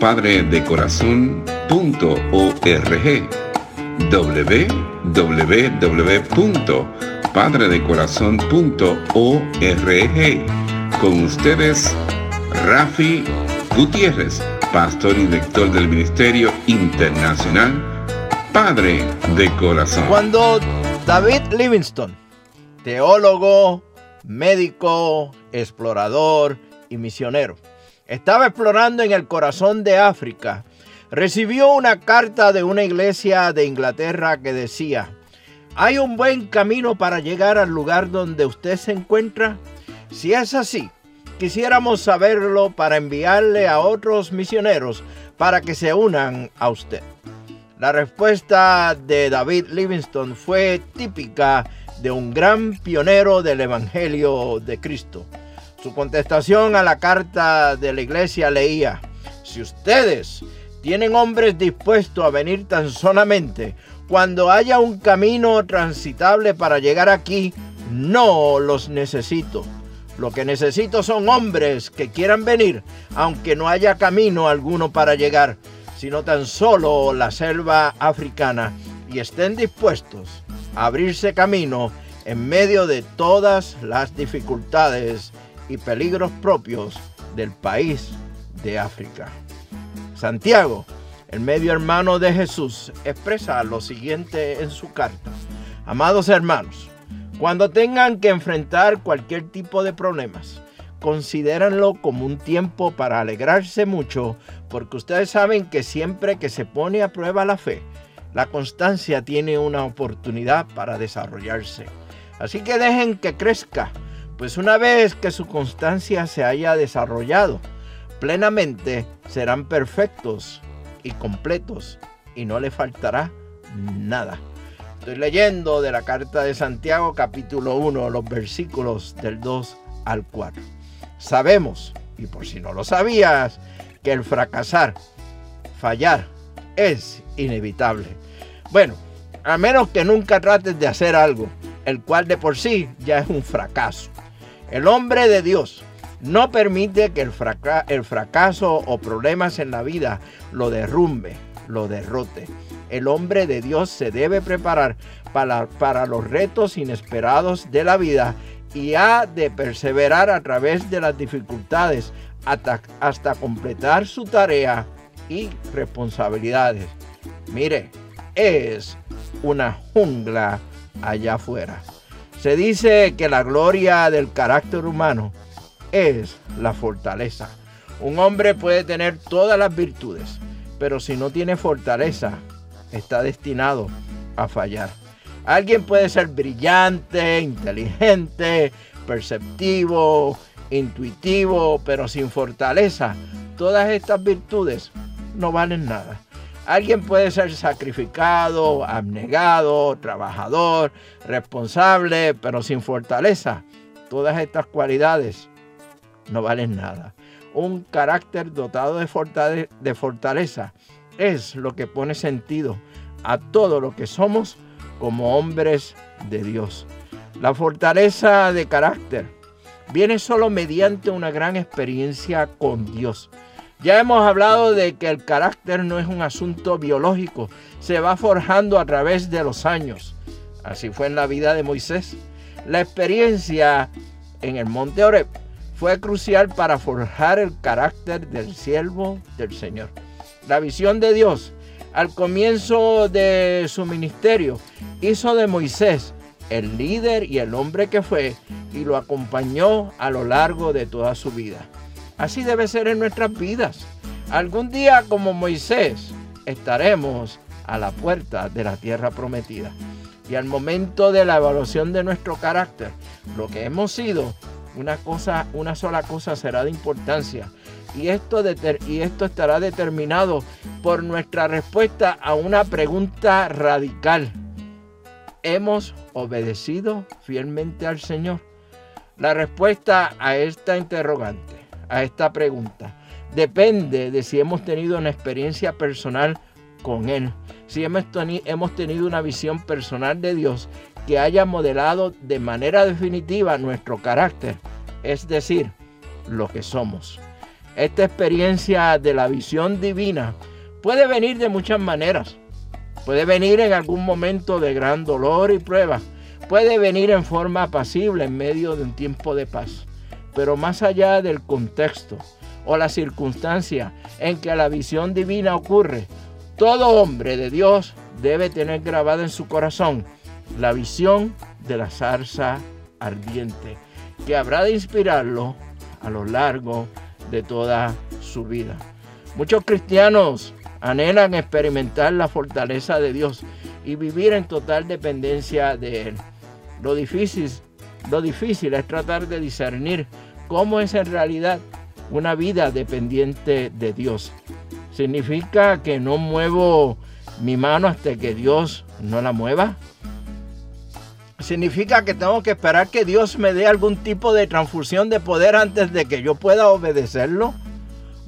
www.padredecorazon.org www.padredecorazon.org Con ustedes, Rafi Gutiérrez, pastor y director del Ministerio Internacional Padre de Corazón. Cuando David Livingstone, teólogo, médico, explorador y misionero. Estaba explorando en el corazón de África. Recibió una carta de una iglesia de Inglaterra que decía, ¿hay un buen camino para llegar al lugar donde usted se encuentra? Si es así, quisiéramos saberlo para enviarle a otros misioneros para que se unan a usted. La respuesta de David Livingstone fue típica de un gran pionero del Evangelio de Cristo. Su contestación a la carta de la iglesia leía, si ustedes tienen hombres dispuestos a venir tan solamente cuando haya un camino transitable para llegar aquí, no los necesito. Lo que necesito son hombres que quieran venir, aunque no haya camino alguno para llegar, sino tan solo la selva africana, y estén dispuestos abrirse camino en medio de todas las dificultades y peligros propios del país de África. Santiago, el medio hermano de Jesús, expresa lo siguiente en su carta. Amados hermanos, cuando tengan que enfrentar cualquier tipo de problemas, considéranlo como un tiempo para alegrarse mucho, porque ustedes saben que siempre que se pone a prueba la fe, la constancia tiene una oportunidad para desarrollarse. Así que dejen que crezca, pues una vez que su constancia se haya desarrollado plenamente, serán perfectos y completos y no le faltará nada. Estoy leyendo de la carta de Santiago capítulo 1, los versículos del 2 al 4. Sabemos, y por si no lo sabías, que el fracasar, fallar, es inevitable. Bueno, a menos que nunca trates de hacer algo, el cual de por sí ya es un fracaso. El hombre de Dios no permite que el, fracaso o problemas en la vida lo derrumbe, lo derrote. El hombre de Dios se debe preparar para, para los retos inesperados de la vida y ha de perseverar a través de las dificultades hasta, hasta completar su tarea y responsabilidades. Mire, es una jungla allá afuera. Se dice que la gloria del carácter humano es la fortaleza. Un hombre puede tener todas las virtudes, pero si no tiene fortaleza, está destinado a fallar. Alguien puede ser brillante, inteligente, perceptivo, intuitivo, pero sin fortaleza, todas estas virtudes no valen nada. Alguien puede ser sacrificado, abnegado, trabajador, responsable, pero sin fortaleza. Todas estas cualidades no valen nada. Un carácter dotado de fortaleza, es lo que pone sentido a todo lo que somos como hombres de Dios. La fortaleza de carácter viene solo mediante una gran experiencia con Dios. Ya hemos hablado de que el carácter no es un asunto biológico, se va forjando a través de los años. Así fue en la vida de Moisés. La experiencia en el monte Oreb fue crucial para forjar el carácter del siervo del Señor. la visión de Dios al comienzo de su ministerio hizo de Moisés el líder y el hombre que fue y lo acompañó a lo largo de toda su vida. Así debe ser en nuestras vidas. Algún día como Moisés estaremos a la puerta de la tierra prometida. Y al momento de la evaluación de nuestro carácter, lo que hemos sido, una cosa, una sola cosa será de importancia. Y esto, y esto estará determinado por nuestra respuesta a una pregunta radical. ¿Hemos obedecido fielmente al Señor? La respuesta a esta interrogante, a esta pregunta, depende de si hemos tenido una experiencia personal con Él, si hemos, tenido una visión personal de Dios que haya modelado de manera definitiva nuestro carácter, es decir, lo que somos. Esta experiencia de la visión divina puede venir de muchas maneras. Puede venir en algún momento de gran dolor y prueba. Puede venir en forma pasible en medio de un tiempo de paz. Pero más allá del contexto o la circunstancia en que la visión divina ocurre, todo hombre de Dios debe tener grabada en su corazón la visión de la zarza ardiente, que habrá de inspirarlo a lo largo de toda su vida. Muchos cristianos anhelan experimentar la fortaleza de Dios y vivir en total dependencia de Él. Lo difícil, lo difícil es tratar de discernir cómo es en realidad una vida dependiente de Dios. ¿Significa que no muevo mi mano hasta que Dios no la mueva? ¿Significa que tengo que esperar que Dios me dé algún tipo de transfusión de poder antes de que yo pueda obedecerlo?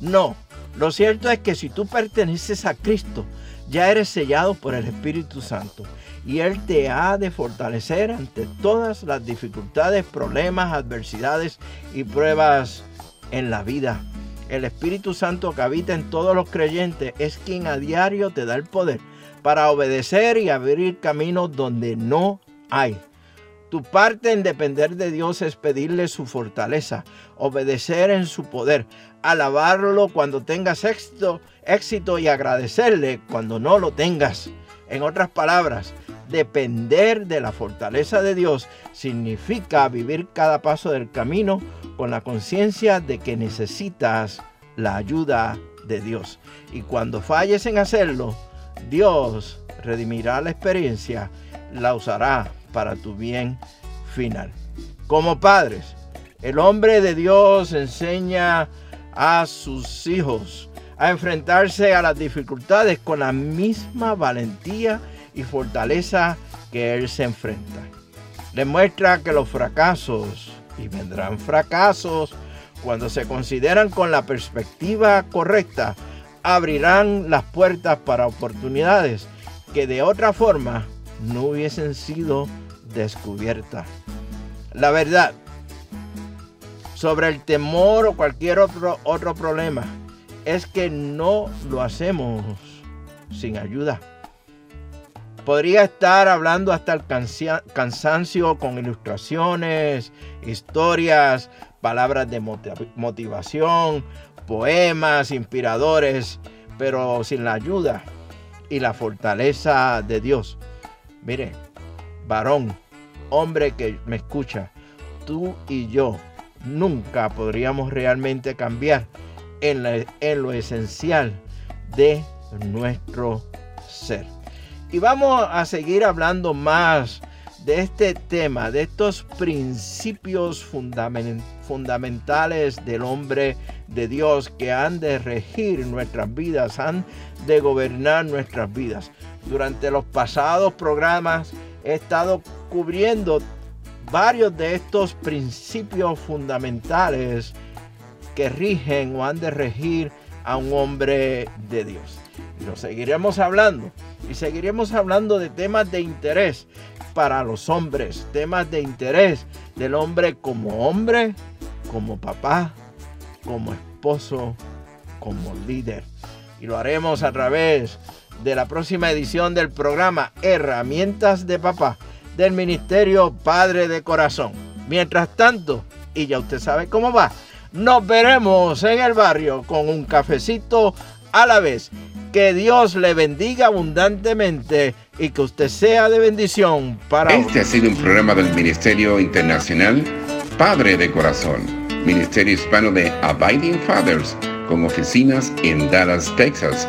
No. Lo cierto es que si tú perteneces a Cristo, ya eres sellado por el Espíritu Santo y Él te ha de fortalecer ante todas las dificultades, problemas, adversidades y pruebas en la vida. El Espíritu Santo que habita en todos los creyentes es quien a diario te da el poder para obedecer y abrir caminos donde no hay. Tu parte en depender de Dios es pedirle su fortaleza, obedecer en su poder, alabarlo cuando tengas éxito, éxito y agradecerle cuando no lo tengas. En otras palabras, depender de la fortaleza de Dios significa vivir cada paso del camino con la conciencia de que necesitas la ayuda de Dios. Y cuando falles en hacerlo, Dios redimirá la experiencia, la usará para tu bien final. Como padres, el hombre de Dios enseña a sus hijos a enfrentarse a las dificultades con la misma valentía y fortaleza que él se enfrenta. Demuestra que los fracasos, y vendrán fracasos, cuando se consideran con la perspectiva correcta, abrirán las puertas para oportunidades que de otra forma no hubiesen sido descubiertas. La verdad sobre el temor o cualquier otro, otro problema es que no lo hacemos sin ayuda. Podría estar hablando hasta el cansancio con ilustraciones, historias, palabras de motivación, poemas inspiradores, pero sin la ayuda y la fortaleza de Dios. Mire, varón, hombre que me escucha, tú y yo nunca podríamos realmente cambiar en, lo esencial de nuestro ser. Y vamos a seguir hablando más de este tema, de estos principios fundamentales del hombre de Dios que han de regir nuestras vidas, han de gobernar nuestras vidas. Durante los pasados programas he estado cubriendo varios de estos principios fundamentales que rigen o han de regir a un hombre de Dios. Y lo seguiremos hablando. Y seguiremos hablando de temas de interés para los hombres. Temas de interés del hombre como hombre, como papá, como esposo, como líder. Y lo haremos a través de la próxima edición del programa Herramientas de Papá del Ministerio Padre de Corazón. Mientras tanto, y ya usted sabe cómo va, nos veremos en el barrio con un cafecito a la vez. Que Dios le bendiga abundantemente y que usted sea de bendición para Este ha sido un programa del Ministerio Internacional Padre de Corazón, Ministerio Hispano de Abiding Fathers, con oficinas en Dallas, Texas.